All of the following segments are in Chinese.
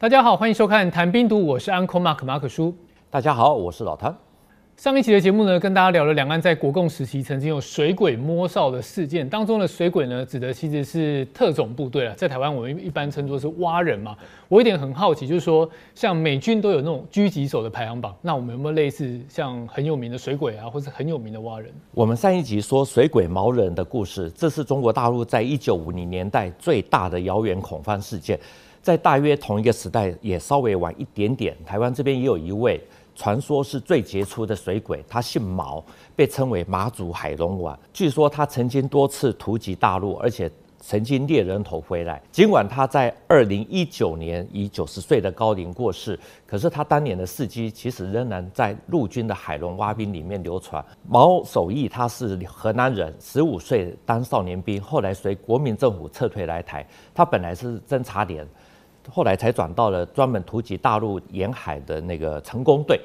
大家好，欢迎收看《谈兵读》，我是 Uncle Mark 马可叔。大家好，我是老谭。上一期的节目呢，跟大家聊了两岸在国共时期曾经有水鬼摸哨的事件。当中的水鬼呢，指的其实是特种部队啊，在台湾我们一般称作是蛙人嘛。我有点很好奇，就是说，像美军都有那种狙击手的排行榜，那我们有没有类似像很有名的水鬼啊，或是很有名的蛙人？我们上一集说水鬼毛人的故事，这是中国大陆在一九五零年代最大的谣言恐慌事件。在大约同一个时代，也稍微晚一点点，台湾这边也有一位。传说是最杰出的水鬼，他姓毛，被称为马祖海龙王。据说他曾经多次突击大陆，而且曾经猎人头回来。尽管他在二零一九年以九十岁的高龄过世，可是他当年的事迹其实仍然在陆军的海龙蛙兵里面流传。毛守义他是河南人，十五岁当少年兵，后来随国民政府撤退来台。他本来是侦察连。后来才转到了专门突击大陆沿海的那个成功队，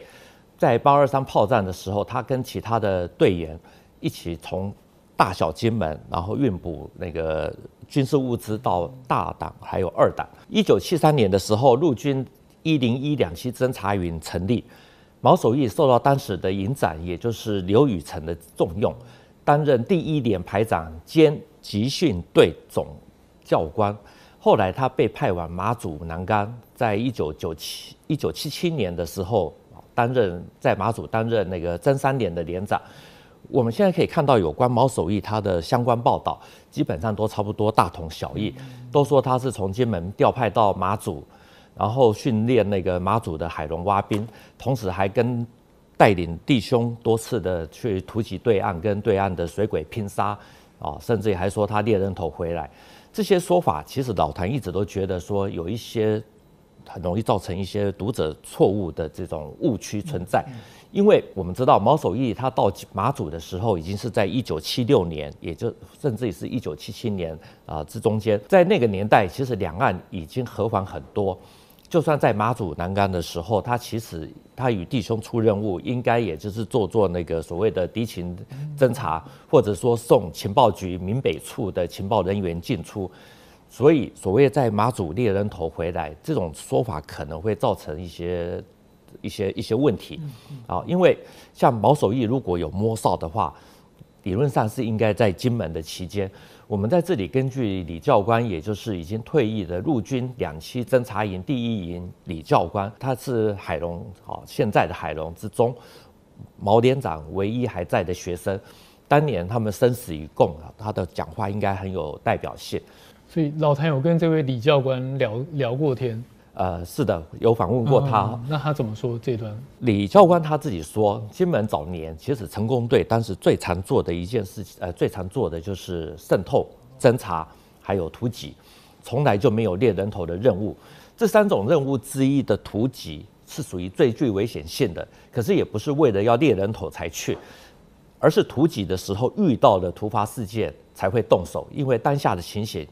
在八二三炮战的时候，他跟其他的队员一起从大小金门，然后运补那个军事物资到大党还有二党。一九七三年的时候，陆军一零一两栖侦察营成立，毛守义受到当时的营长，也就是刘宇成的重用，担任第一连排长兼集训队总教官。后来他被派往马祖南竿，在一九九七一九七七年的时候，担任在马祖担任那个真三连的连长。我们现在可以看到有关毛守义他的相关报道，基本上都差不多大同小异，都说他是从金门调派到马祖，然后训练那个马祖的海龙蛙兵，同时还跟带领弟兄多次的去突击对岸，跟对岸的水鬼拼杀，啊，甚至还说他猎人头回来。这些说法其实老谭一直都觉得说有一些很容易造成一些读者错误的这种误区存在，因为我们知道毛守义他到马祖的时候已经是在一九七六年，也就甚至也是一九七七年啊之中间，在那个年代其实两岸已经和缓很多。就算在马祖南竿的时候，他其实他与弟兄出任务，应该也就是做做那个所谓的敌情侦查，或者说送情报局闽北处的情报人员进出。所以，所谓在马祖猎人头回来这种说法，可能会造成一些一些一些问题啊。因为像毛守义如果有摸哨的话，理论上是应该在金门的期间。我们在这里根据李教官，也就是已经退役的陆军两栖侦察营第一营李教官，他是海龙啊，现在的海龙之中，毛连长唯一还在的学生。当年他们生死与共啊，他的讲话应该很有代表性。所以老谭有跟这位李教官聊聊过天。呃，是的，有访问过他。嗯，那他怎么说这段？李教官他自己说，金门早年其实成功队当时最常做的一件事情，呃，最常做的就是渗透、侦查，还有突击，从来就没有猎人头的任务。这三种任务之一的突击是属于最具危险性的，可是也不是为了要猎人头才去，而是突击的时候遇到了突发事件才会动手，因为当下的情形。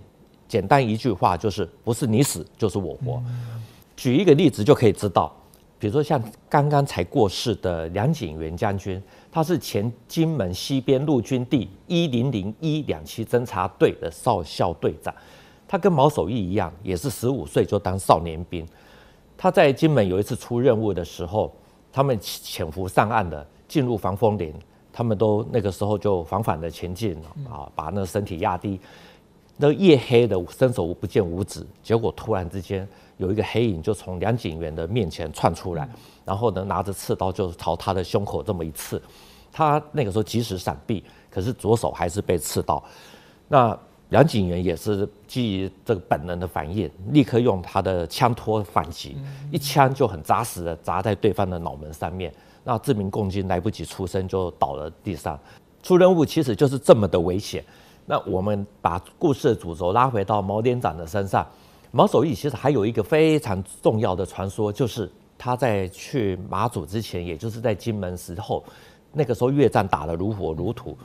简单一句话就是，不是你死就是我活。举一个例子就可以知道，比如说像刚刚才过世的梁景元将军，他是前金门西边陆军第一零零一两栖侦察队的少校队长。他跟毛守义一样，也是十五岁就当少年兵。他在金门有一次出任务的时候，他们潜伏上岸的，进入防风林，他们都那个时候就缓缓的前进啊，把那个身体压低。那夜黑的伸手不见五指，结果突然之间有一个黑影就从梁景元的面前窜出来，然后呢拿着刺刀就朝他的胸口这么一刺，他那个时候及时闪避，可是左手还是被刺到。那梁景元也是基于这个本能的反应，立刻用他的枪托反击，一枪就很扎实的砸在对方的脑门上面，那致命共军来不及出声就倒了地上。出任务其实就是这么的危险。那我们把故事的主轴拉回到毛连长的身上。毛守义其实还有一个非常重要的传说，就是他在去马祖之前，也就是在金门时候，那个时候越战打得如火如荼，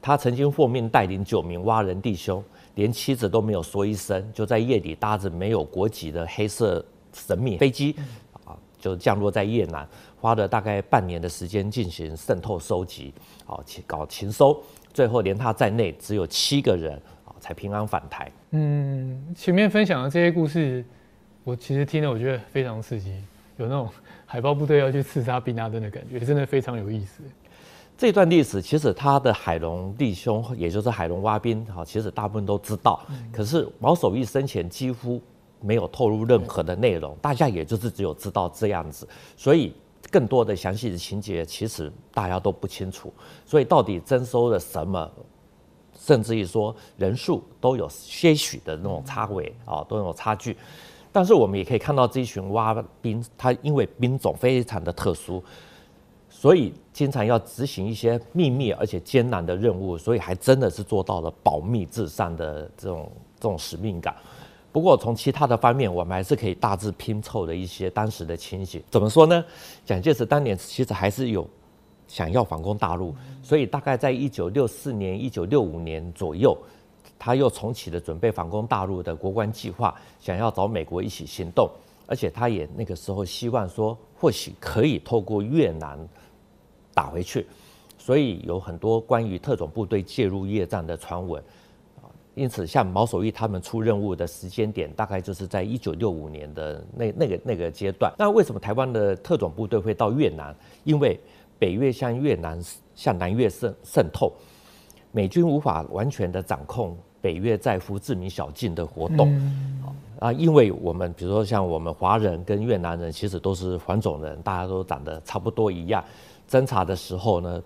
他曾经奉命带领九名蛙人弟兄，连妻子都没有说一声，就在夜里搭着没有国籍的黑色神秘飞机，啊，就降落在越南，花了大概半年的时间进行渗透收集，啊，搞情搜。最后连他在内只有七个人啊，才平安返台。嗯，前面分享的这些故事，我其实听了，我觉得非常刺激，有那种海豹部队要去刺杀宾拉登的感觉，真的非常有意思。这段历史其实他的海龙弟兄，也就是海龙蛙兵，哈，其实大部分都知道。可是毛守义生前几乎没有透露任何的内容，大家也就是只有知道这样子，所以更多的详细的情节其实大家都不清楚。所以到底征收了什么，甚至于说人数都有些许的那种差位啊，都有差距。但是我们也可以看到这一群蛙兵，他因为兵种非常的特殊。所以经常要执行一些秘密而且艰难的任务，所以还真的是做到了保密至上的这种这种使命感。不过从其他的方面，我们还是可以大致拼凑的一些当时的情形。怎么说呢？蒋介石当年其实还是有想要反攻大陆，所以大概在一九六四年、一九六五年左右，他又重启了准备反攻大陆的国关计划，想要找美国一起行动，而且他也那个时候希望说，或许可以透过越南。打回去，所以有很多关于特种部队介入越战的传闻。因此，像毛守义他们出任务的时间点，大概就是在一九六五年的那那个那个阶段。那为什么台湾的特种部队会到越南？因为北越向越南向南越渗渗透，美军无法完全的掌控北越在胡志明小径的活动啊。因为我们比如说像我们华人跟越南人其实都是黄种人，大家都长得差不多一样。侦查的时候呢，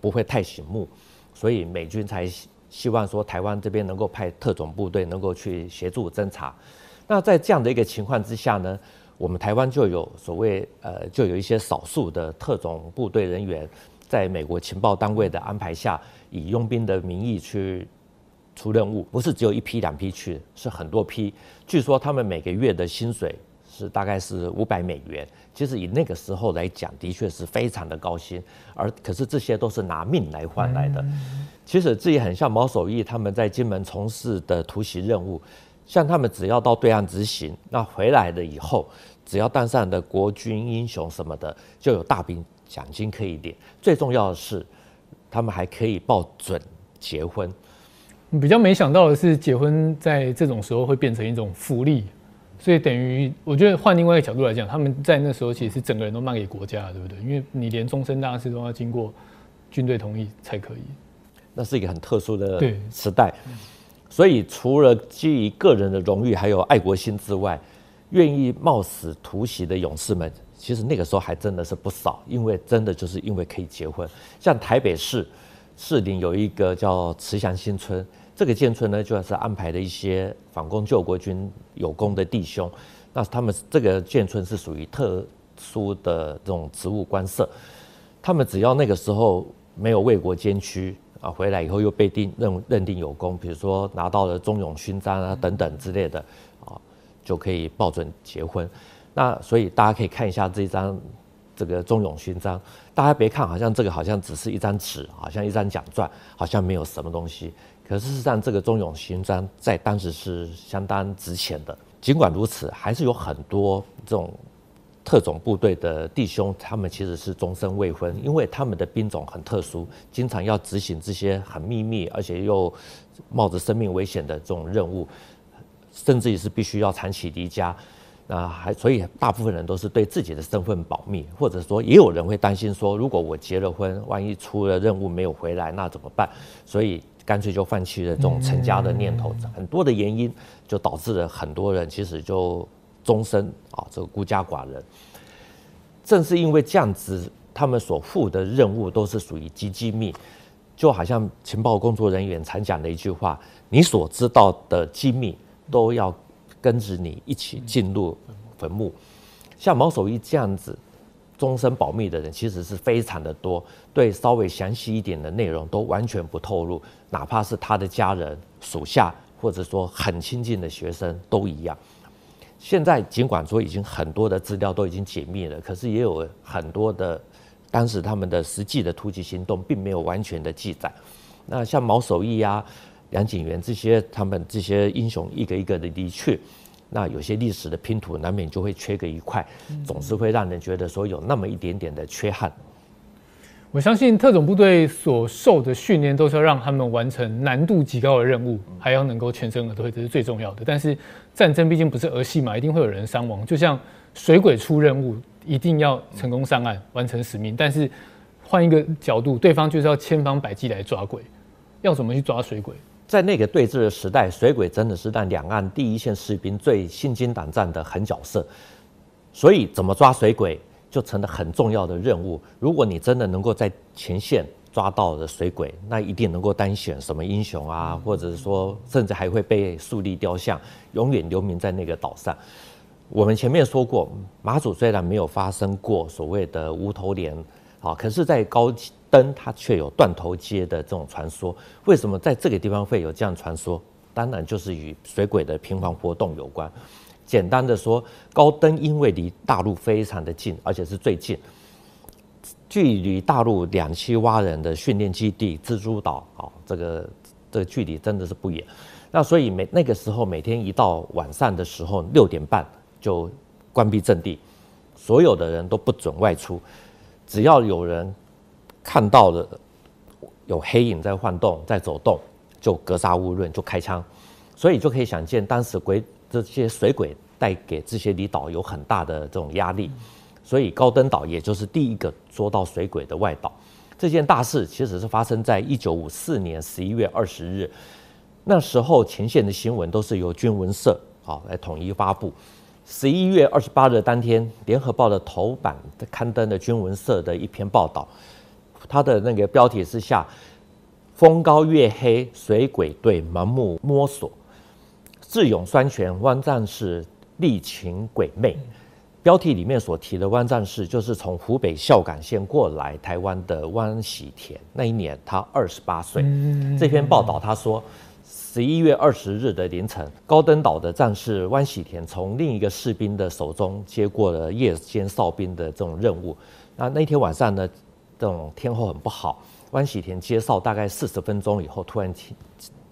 不会太醒目，所以美军才希望说台湾这边能够派特种部队能够去协助侦查。那在这样的一个情况之下呢，我们台湾就有所谓呃，就有一些少数的特种部队人员，在美国情报单位的安排下，以佣兵的名义去出任务，不是只有一批两批去，是很多批。据说他们每个月的薪水是大概是五百美元。其实以那个时候来讲，的确是非常的高薪，而可是这些都是拿命来换来的。其实这也很像毛守义他们在金门从事的突袭任务，像他们只要到对岸执行，那回来了以后，只要当上的国军英雄什么的，就有大兵奖金可以领。最重要的是，他们还可以报准结婚。比较没想到的是，结婚在这种时候会变成一种福利。所以等于，我觉得换另外一个角度来讲，他们在那时候其实是整个人都卖给国家，对不对？因为你连终身大事都要经过军队同意才可以。那是一个很特殊的时代，所以除了基于个人的荣誉还有爱国心之外，愿意冒死突袭的勇士们，其实那个时候还真的是不少。因为真的就是因为可以结婚，像台北市士林有一个叫慈祥新村。这个建村呢，就是安排的一些反攻救国军有功的弟兄。那他们这个建村是属于特殊的这种职务官舍，他们只要那个时候没有为国捐躯啊，回来以后又被定认认定有功，比如说拿到了忠勇勋章啊等等之类的啊，就可以报准结婚。那所以大家可以看一下这张这个忠勇勋章，大家别看好像这个好像只是一张纸，好像一张奖状，好像没有什么东西。可事实上，这个忠勇勋章在当时是相当值钱的。尽管如此，还是有很多这种特种部队的弟兄，他们其实是终身未婚，因为他们的兵种很特殊，经常要执行这些很秘密，而且又冒着生命危险的这种任务，甚至于是必须要长期离家。那还所以，大部分人都是对自己的身份保密，或者说，也有人会担心说，如果我结了婚，万一出了任务没有回来，那怎么办？所以。干脆就放弃了这种成家的念头，很多的原因就导致了很多人其实就终身啊这个孤家寡人。正是因为这样子，他们所负的任务都是属于极机密，就好像情报工作人员常讲的一句话：你所知道的机密都要跟着你一起进入坟墓。像毛守义这样子。终身保密的人其实是非常的多，对稍微详细一点的内容都完全不透露，哪怕是他的家人、属下，或者说很亲近的学生都一样。现在尽管说已经很多的资料都已经解密了，可是也有很多的当时他们的实际的突击行动并没有完全的记载。那像毛守义呀、梁景元这些，他们这些英雄一个一个的离去。那有些历史的拼图难免就会缺个一块，总是会让人觉得说有那么一点点的缺憾。我相信特种部队所受的训练都是要让他们完成难度极高的任务，还要能够全身而退，这是最重要的。但是战争毕竟不是儿戏嘛，一定会有人伤亡。就像水鬼出任务，一定要成功上岸，完成使命。但是换一个角度，对方就是要千方百计来抓鬼，要怎么去抓水鬼？在那个对峙的时代，水鬼真的是让两岸第一线士兵最心惊胆战的狠角色。所以怎么抓水鬼？就成了很重要的任务。如果你真的能够在前线抓到了水鬼，那一定能够单选什么英雄啊，或者是说，甚至还会被树立雕像，永远留名在那个岛上。我们前面说过，马祖虽然没有发生过所谓的无头连，啊，可是，在高灯它却有断头街的这种传说。为什么在这个地方会有这样传说？当然就是与水鬼的频繁活动有关。简单的说，高登因为离大陆非常的近，而且是最近，距离大陆两栖蛙人的训练基地蜘蛛岛哦，这个这个距离真的是不远。那所以每那个时候每天一到晚上的时候六点半就关闭阵地，所有的人都不准外出，只要有人看到了有黑影在晃动、在走动，就格杀勿论，就开枪。所以就可以想见当时鬼。这些水鬼带给这些离岛有很大的这种压力，所以高登岛也就是第一个捉到水鬼的外岛。这件大事其实是发生在一九五四年十一月二十日，那时候前线的新闻都是由军文社啊来统一发布。十一月二十八日当天，联合报的头版刊登了军文社的一篇报道，它的那个标题是下“风高月黑，水鬼队盲目摸索”。智勇双全，汪战士力擒鬼魅。标题里面所提的汪战士，就是从湖北孝感县过来台湾的汪喜田。那一年他二十八岁。这篇报道他说，十一月二十日的凌晨，高登岛的战士汪喜田从另一个士兵的手中接过了夜间哨兵的这种任务。那那天晚上呢，这种天候很不好，汪喜田接哨大概四十分钟以后，突然听。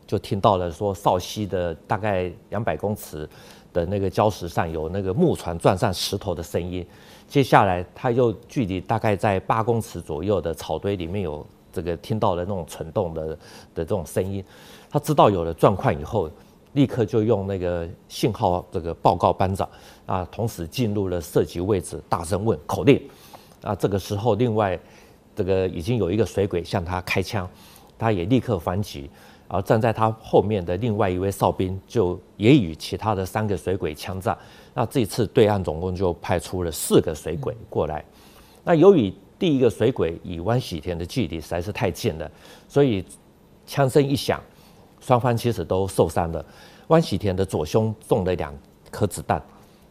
就听到了说哨西的大概两百公尺的那个礁石上有那个木船撞上石头的声音，接下来他又距离大概在八公尺左右的草堆里面有这个听到了那种蠢动的的这种声音，他知道有了状况以后，立刻就用那个信号这个报告班长啊，同时进入了射击位置，大声问口令啊，这个时候另外这个已经有一个水鬼向他开枪，他也立刻反击。而站在他后面的另外一位哨兵，就也与其他的三个水鬼枪战。那这次对岸总共就派出了四个水鬼过来。那由于第一个水鬼与汪喜田的距离实在是太近了，所以枪声一响，双方其实都受伤了。汪喜田的左胸中了两颗子弹，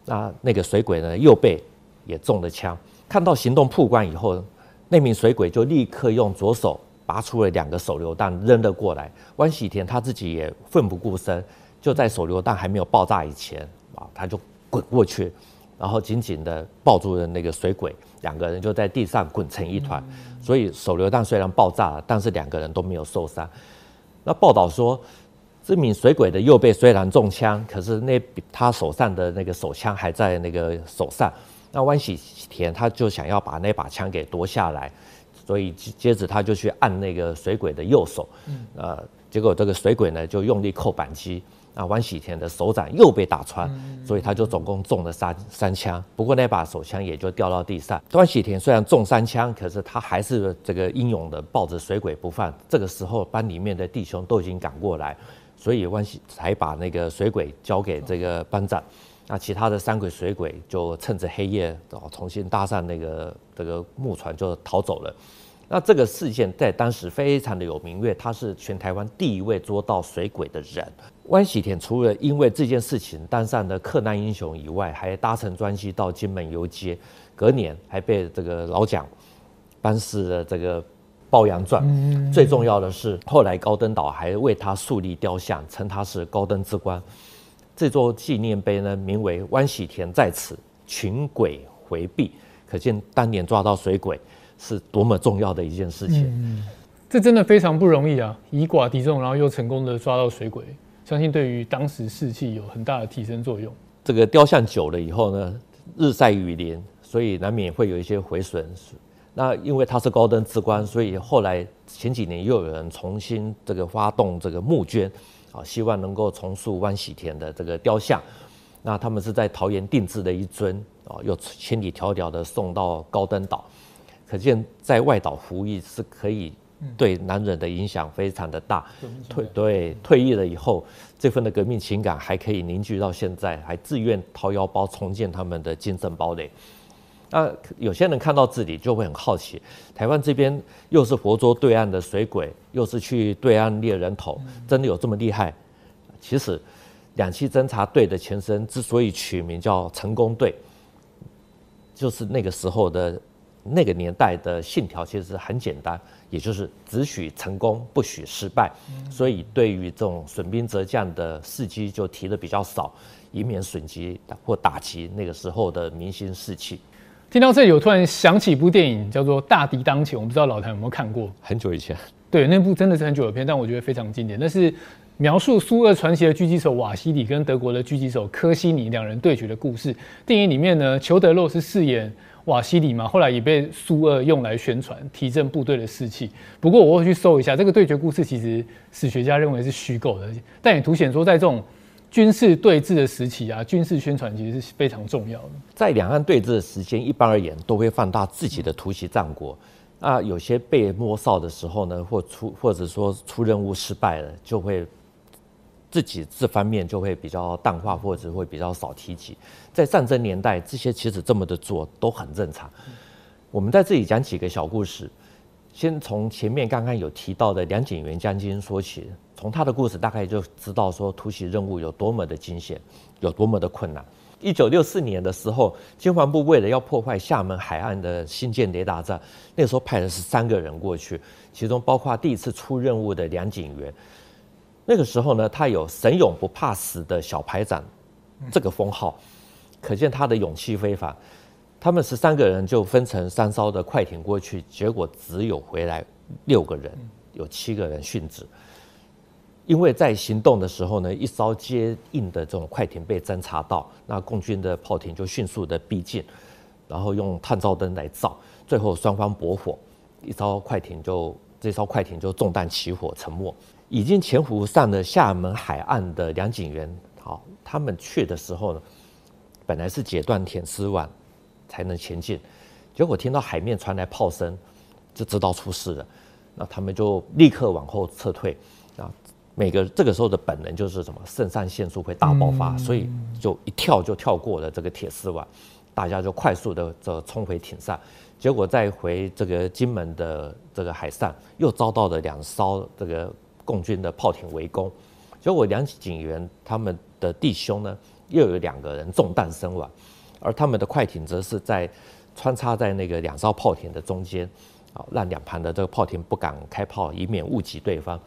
那那个水鬼呢，右背也中了枪。看到行动曝光以后，那名水鬼就立刻用左手。拔出了两个手榴弹扔了过来，汪喜田他自己也奋不顾身，就在手榴弹还没有爆炸以前啊，他就滚过去，然后紧紧的抱住了那个水鬼，两个人就在地上滚成一团。所以手榴弹虽然爆炸了，但是两个人都没有受伤。那报道说，这名水鬼的右背虽然中枪，可是那他手上的那个手枪还在那个手上。那汪喜田他就想要把那把枪给夺下来。所以接着他就去按那个水鬼的右手，呃，结果这个水鬼呢就用力扣扳机，啊，汪喜田的手掌又被打穿，所以他就总共中了三三枪。不过那把手枪也就掉到地上。汪喜田虽然中三枪，可是他还是这个英勇的抱着水鬼不放。这个时候班里面的弟兄都已经赶过来，所以汪喜才把那个水鬼交给这个班长。那其他的三鬼水鬼就趁着黑夜，重新搭上那个这个木船就逃走了。那这个事件在当时非常的有名，因为他是全台湾第一位捉到水鬼的人。汪喜田除了因为这件事情当上了克难英雄以外，还搭乘专机到金门游街，隔年还被这个老蒋颁赐了这个褒扬状。最重要的是，后来高登岛还为他树立雕像，称他是高登之光。这座纪念碑呢，名为“湾喜田在此，群鬼回避”，可见当年抓到水鬼是多么重要的一件事情。嗯，这真的非常不容易啊！以寡敌众，然后又成功的抓到水鬼，相信对于当时士气有很大的提升作用。这个雕像久了以后呢，日晒雨淋，所以难免会有一些毁损。那因为他是高登之官，所以后来前几年又有人重新这个发动这个募捐，啊，希望能够重塑湾喜田的这个雕像。那他们是在桃园定制的一尊，啊，又千里迢迢的送到高登岛，可见在外岛服役是可以对男人的影响非常的大。退对退役了以后，这份的革命情感还可以凝聚到现在，还自愿掏腰包重建他们的精神堡垒。那有些人看到这里就会很好奇，台湾这边又是佛州对岸的水鬼，又是去对岸猎人头，真的有这么厉害？其实，两栖侦察队的前身之所以取名叫成功队，就是那个时候的那个年代的信条其实很简单，也就是只许成功，不许失败。所以对于这种损兵折将的事迹就提的比较少，以免损及或打击那个时候的民心士气。听到这里，我突然想起一部电影，叫做《大敌当前》，我不知道老谭有没有看过？很久以前。对，那部真的是很久的片，但我觉得非常经典。那是描述苏俄传奇的狙击手瓦西里跟德国的狙击手科西尼两人对决的故事。电影里面呢，裘德洛是饰演瓦西里嘛，后来也被苏俄用来宣传，提振部队的士气。不过我会去搜一下，这个对决故事其实史学家认为是虚构的，但也凸显说在这种。军事对峙的时期啊，军事宣传其实是非常重要的。在两岸对峙的时间，一般而言都会放大自己的突袭战果。啊，有些被摸哨的时候呢，或出或者说出任务失败了，就会自己这方面就会比较淡化，或者会比较少提及。在战争年代，这些其实这么的做都很正常。我们在这里讲几个小故事，先从前面刚刚有提到的梁锦源将军说起。从他的故事大概就知道说突袭任务有多么的惊险，有多么的困难。一九六四年的时候，经防部为了要破坏厦门海岸的新建雷达站，那时候派了十三个人过去，其中包括第一次出任务的梁锦源。那个时候呢，他有“神勇不怕死”的小排长这个封号，可见他的勇气非凡。他们十三个人就分成三艘的快艇过去，结果只有回来六个人，有七个人殉职。因为在行动的时候呢，一艘接应的这种快艇被侦察到，那共军的炮艇就迅速的逼近，然后用探照灯来照，最后双方搏火，一艘快艇就这艘快艇就中弹起火沉没。已经潜伏上了厦门海岸的梁景元，好，他们去的时候呢，本来是截断铁丝网才能前进，结果听到海面传来炮声，就知道出事了，那他们就立刻往后撤退，每个这个时候的本能就是什么？肾上腺素会大爆发，所以就一跳就跳过了这个铁丝网，大家就快速的这冲回艇上。结果再回这个金门的这个海上，又遭到了两艘这个共军的炮艇围攻。结果梁警员他们的弟兄呢，又有两个人中弹身亡，而他们的快艇则是在穿插在那个两艘炮艇的中间，啊，让两旁的这个炮艇不敢开炮，以免误击对方。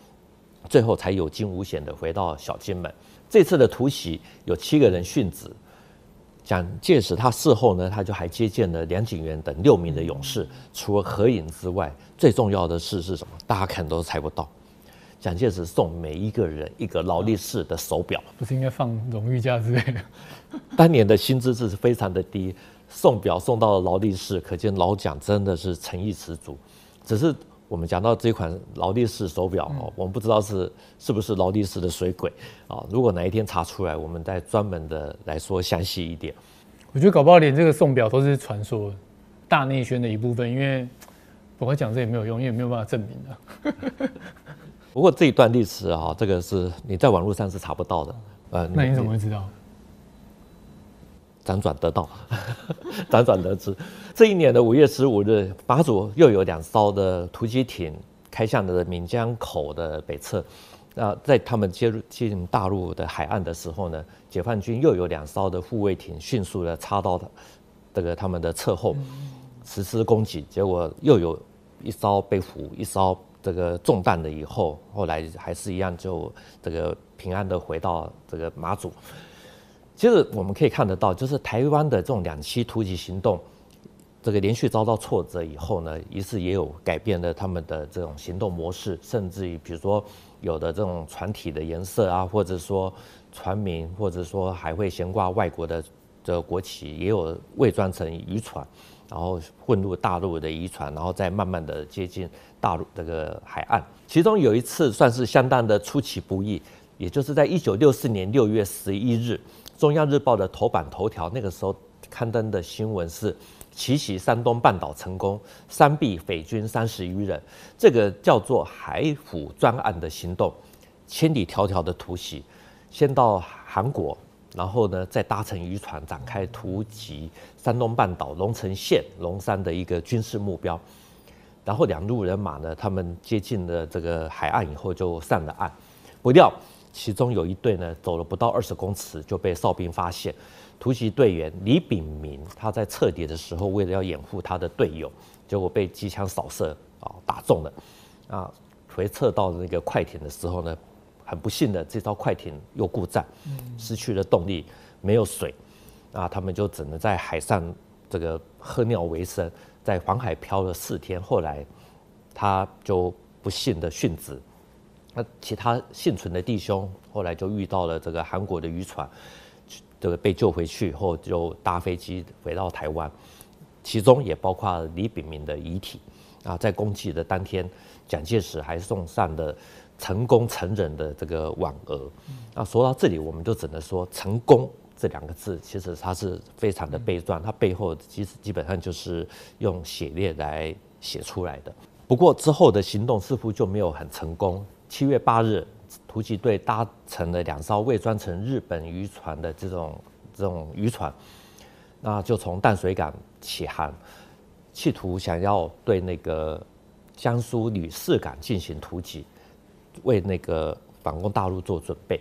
最后才有惊无险的回到小金门。这次的突袭有七个人殉职。蒋介石他事后呢，他就还接见了梁景元等六名的勇士。除了合影之外，最重要的事是什么？大家可能都猜不到。蒋介石送每一个人一个劳力士的手表，不是应该放荣誉假之类的？当年的薪资是非常的低，送表送到了劳力士，可见老蒋真的是诚意十足。只是。我们讲到这款劳力士手表哦，我们不知道是是不是劳力士的水鬼啊。如果哪一天查出来，我们再专门的来说详细一点。我觉得搞不好连这个送表都是传说大内宣的一部分，因为我会讲这也没有用，因为没有办法证明的。不过这一段历史啊，这个是你在网络上是查不到的。呃，那你怎么会知道？辗转得到，辗转得知，这一年的五月十五日，马祖又有两艘的突击艇开向了闽江口的北侧。那在他们接入进大陆的海岸的时候呢，解放军又有两艘的护卫艇迅速的插到这个他们的侧后实施攻击，结果又有一艘被俘，一艘这个中弹了以后，后来还是一样就这个平安的回到这个马祖。其实我们可以看得到，就是台湾的这种两栖突击行动，这个连续遭到挫折以后呢，于是也有改变了他们的这种行动模式，甚至于比如说有的这种船体的颜色啊，或者说船名，或者说还会悬挂外国的这个国旗，也有伪装成渔船，然后混入大陆的渔船，然后再慢慢的接近大陆这个海岸。其中有一次算是相当的出其不意，也就是在一九六四年六月十一日，《中央日报》的头版头条，那个时候刊登的新闻是奇袭山东半岛成功，三毙匪军三十余人。这个叫做海虎专案的行动，千里迢迢的突袭，先到韩国。然后呢，再搭乘渔船展开突击山东半岛龙城县龙山的一个军事目标。然后两路人马呢，他们接近了这个海岸以后就上了岸。不料其中有一队呢，走了不到二十公尺就被哨兵发现。突击队员李炳明他在撤离的时候，为了要掩护他的队友，结果被机枪扫射啊打中了。啊，回撤到那个快艇的时候呢，很不幸的，这艘快艇又故障，失去了动力，没有水，啊，他们就只能在海上这个喝尿为生，在黄海漂了四天，后来他就不幸的殉职。那其他幸存的弟兄后来就遇到了这个韩国的渔船，这个被救回去以后就搭飞机回到台湾，其中也包括李炳明的遗体。啊，在公祭的当天，蒋介石还送上了。成功成仁的这个挽额，那说到这里，我们就只能说“成功”这两个字，其实它是非常的悲壮，它背后其实基本上就是用血泪来写出来的。不过之后的行动似乎就没有很成功。七月八日，突击队搭乘了两艘未装成日本渔船的这种这种渔船，那就从淡水港起航，企图想要对那个江苏吕四港进行突击。为那个反攻大陆做准备，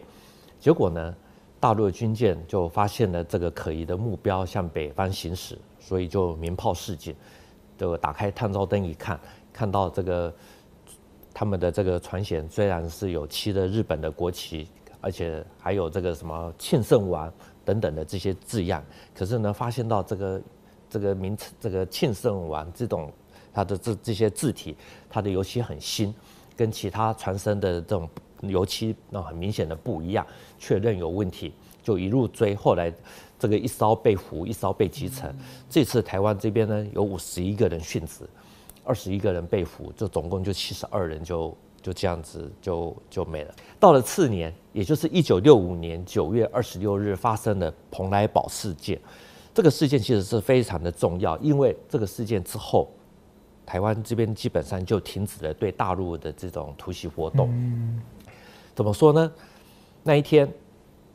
结果呢，大陆的军舰就发现了这个可疑的目标向北方行驶，所以就鸣炮示警，就打开探照灯一看，看到这个他们的这个船舷虽然是有漆的日本的国旗，而且还有这个什么庆圣王等等的这些字样，可是呢，发现到这个这个名称这个庆圣王这种它的这这些字体，它的油漆很新。跟其他船身的这种油漆那很明显的不一样，确认有问题，就一路追。后来这个一艘被俘，一艘被击沉。这次台湾这边呢，有五十一个人殉职，二十一个人被俘，就总共就七十二人就就这样子就就没了。到了次年，也就是一九六五年九月二十六日发生的蓬莱堡事件。这个事件其实是非常的重要，因为这个事件之后。台湾这边基本上就停止了对大陆的这种突袭活动。怎么说呢？那一天，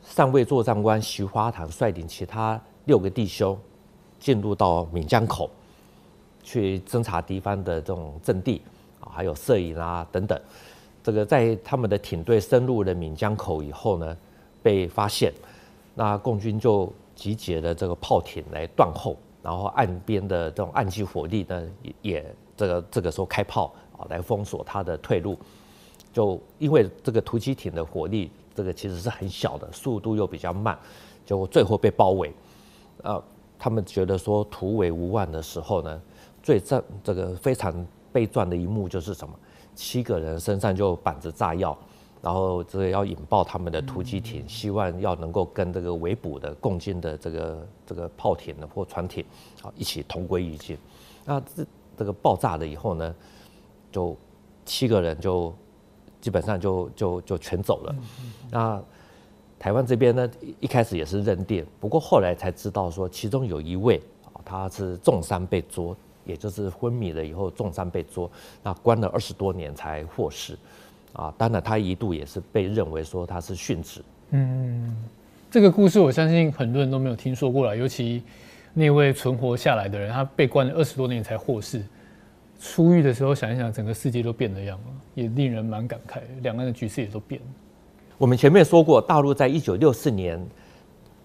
上尉作战官徐花堂率领其他六个弟兄进入到闽江口，去侦察敌方的这种阵地啊，还有摄影啊等等。这个在他们的艇队深入了闽江口以后呢，被发现，那共军就集结了这个炮艇来断后，然后岸边的这种岸基火力呢也。这个这个时候开炮啊，来封锁他的退路，就因为这个突击艇的火力，这个其实是很小的，速度又比较慢，就最后被包围。呃，他们觉得说突围无望的时候呢，最这这个非常悲壮的一幕就是什么？七个人身上就绑着炸药，然后这个要引爆他们的突击艇，希望要能够跟这个围捕的共军的这个这个炮艇或船艇啊一起同归于尽。那这。这个爆炸了以后呢，就七个人就基本上就就就全走了。那台湾这边呢，一开始也是认定，不过后来才知道说，其中有一位啊，他是重伤被捉，也就是昏迷了以后重伤被捉，那关了二十多年才获释。啊，当然他一度也是被认为说他是殉职。嗯，这个故事我相信很多人都没有听说过了，尤其。那位存活下来的人，他被关了二十多年才获释，出狱的时候想一想，整个世界都变了样了，也令人蛮感慨。两岸的局势也都变了。我们前面说过，大陆在一九六四年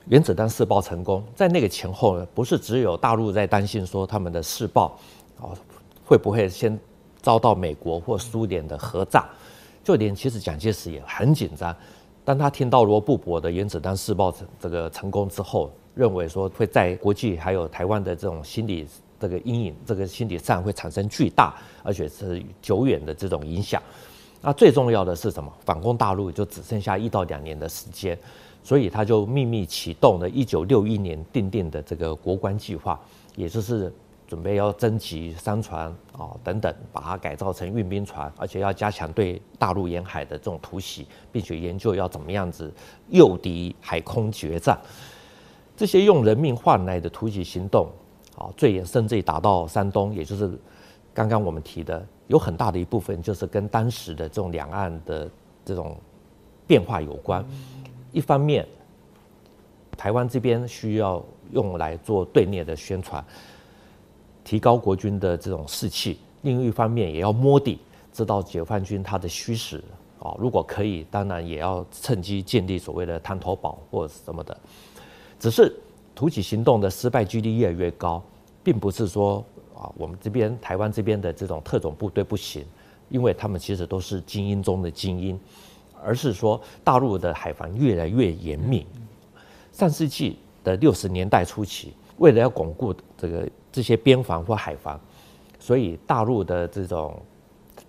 原子弹试爆成功，在那个前后呢，不是只有大陆在担心说他们的试爆啊会不会先遭到美国或苏联的核炸，就连其实蒋介石也很紧张。当他听到罗布泊的原子弹试爆成这个成功之后。认为说会在国际还有台湾的这种心理这个阴影，这个心理上会产生巨大而且是久远的这种影响。那最重要的是什么？反攻大陆就只剩下一到两年的时间，所以他就秘密启动了1961年定定的这个国关计划，也就是准备要征集商船啊等等，把它改造成运兵船，而且要加强对大陆沿海的这种突袭，并且研究要怎么样子诱敌海空决战。这些用人命换来的突袭行动，啊，最远甚至于打到山东，也就是刚刚我们提的，有很大的一部分就是跟当时的这种两岸的这种变化有关。一方面，台湾这边需要用来做对内的宣传，提高国军的这种士气；另一方面，也要摸底，知道解放军它的虚实啊。如果可以，当然也要趁机建立所谓的滩头堡或者什么的。只是突击行动的失败几率越来越高，并不是说啊，我们这边台湾这边的这种特种部队不行，因为他们其实都是精英中的精英，而是说大陆的海防越来越严密。上世纪的六十年代初期，为了要巩固这个这些边防或海防，所以大陆的这种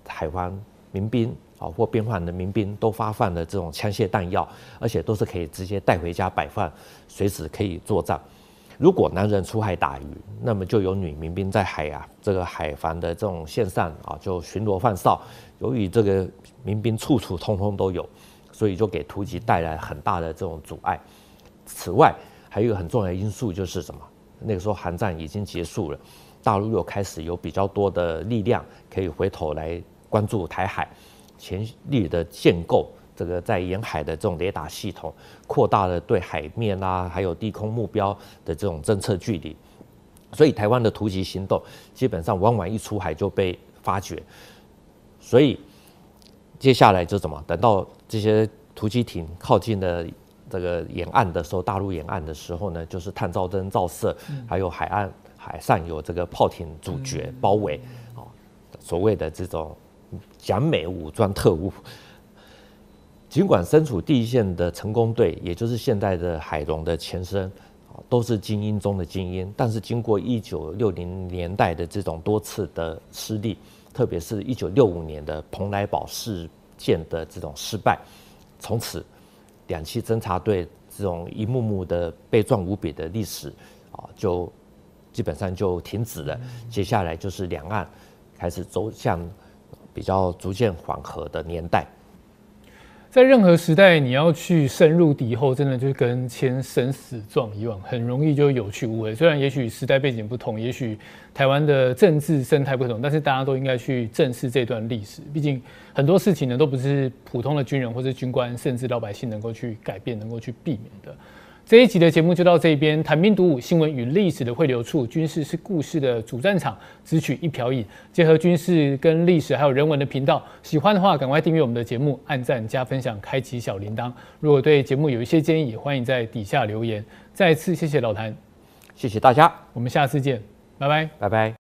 海防民兵。啊，或边防的民兵都发放了这种枪械弹药，而且都是可以直接带回家摆放，随时可以作战。如果男人出海打鱼，那么就有女民兵在海啊这个海防的这种线上啊就巡逻放哨。由于这个民兵处处通通都有，所以就给突击带来很大的这种阻碍。此外，还有一个很重要的因素就是什么？那个时候韩战已经结束了，大陆又开始有比较多的力量可以回头来关注台海。潜力的建构，这个在沿海的这种雷达系统，扩大了对海面啊，还有低空目标的这种侦测距离，所以台湾的突击行动基本上往往一出海就被发觉，所以接下来就怎么？等到这些突击艇靠近了这个沿岸的时候，大陆沿岸的时候呢，就是探照灯照射，还有海岸海上有这个炮艇阻绝包围，啊，所谓的这种。讲美武装特务，尽管身处第一线的成功队，也就是现在的海龙的前身，都是精英中的精英，但是经过一九六零年代的这种多次的失利，特别是一九六五年的蓬莱堡事件的这种失败，从此两栖侦察队这种一幕幕的悲壮无比的历史啊，就基本上就停止了。接下来就是两岸开始走向。比较逐渐缓和的年代，在任何时代，你要去深入敌后，真的就跟签生死状一样，很容易就有去无回。虽然也许时代背景不同，也许台湾的政治生态不同，但是大家都应该去正视这段历史。毕竟很多事情呢，都不是普通的军人或者军官，甚至老百姓能够去改变、能够去避免的。这一集的节目就到这边，谈兵读武，新闻与历史的汇流处，军事是故事的主战场，只取一瓢饮，结合军事跟历史还有人文的频道。喜欢的话，赶快订阅我们的节目，按赞加分享，开启小铃铛。如果对节目有一些建议，也欢迎在底下留言。再次谢谢老谭，谢谢大家，我们下次见，拜拜，拜拜。